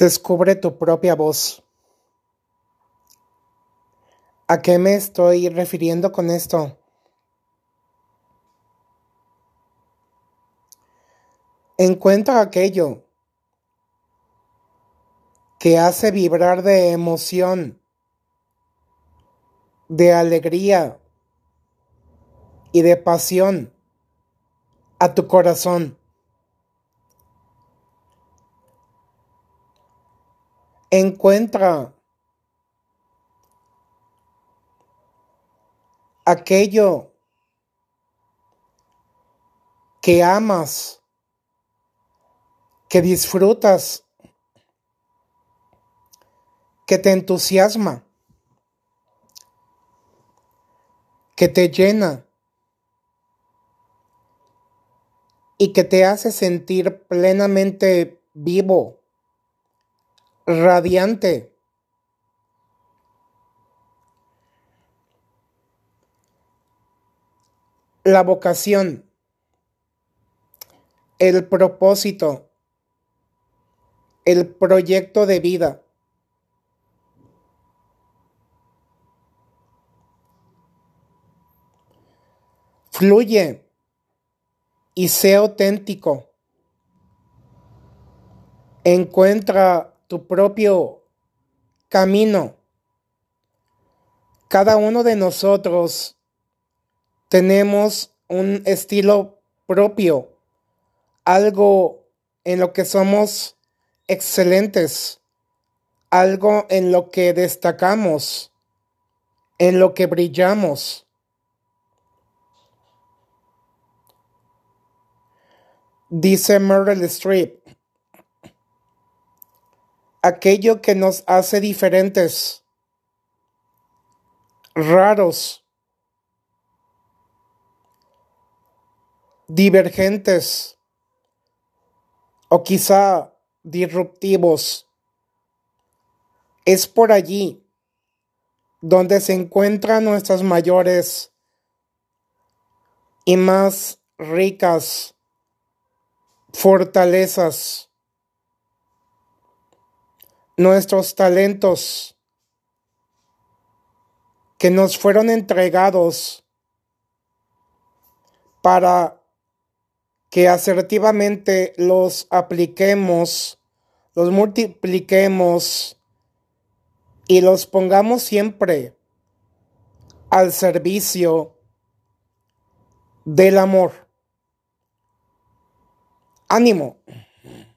Descubre tu propia voz. ¿A qué me estoy refiriendo con esto? Encuentra aquello que hace vibrar de emoción, de alegría y de pasión a tu corazón. Encuentra aquello que amas, que disfrutas, que te entusiasma, que te llena y que te hace sentir plenamente vivo radiante. La vocación, el propósito, el proyecto de vida. Fluye y sé auténtico. Encuentra tu propio camino. Cada uno de nosotros tenemos un estilo propio, algo en lo que somos excelentes, algo en lo que destacamos, en lo que brillamos. Dice Meryl Streep, aquello que nos hace diferentes, raros, divergentes o quizá disruptivos. Es por allí donde se encuentran nuestras mayores y más ricas fortalezas nuestros talentos que nos fueron entregados para que asertivamente los apliquemos, los multipliquemos y los pongamos siempre al servicio del amor. Ánimo.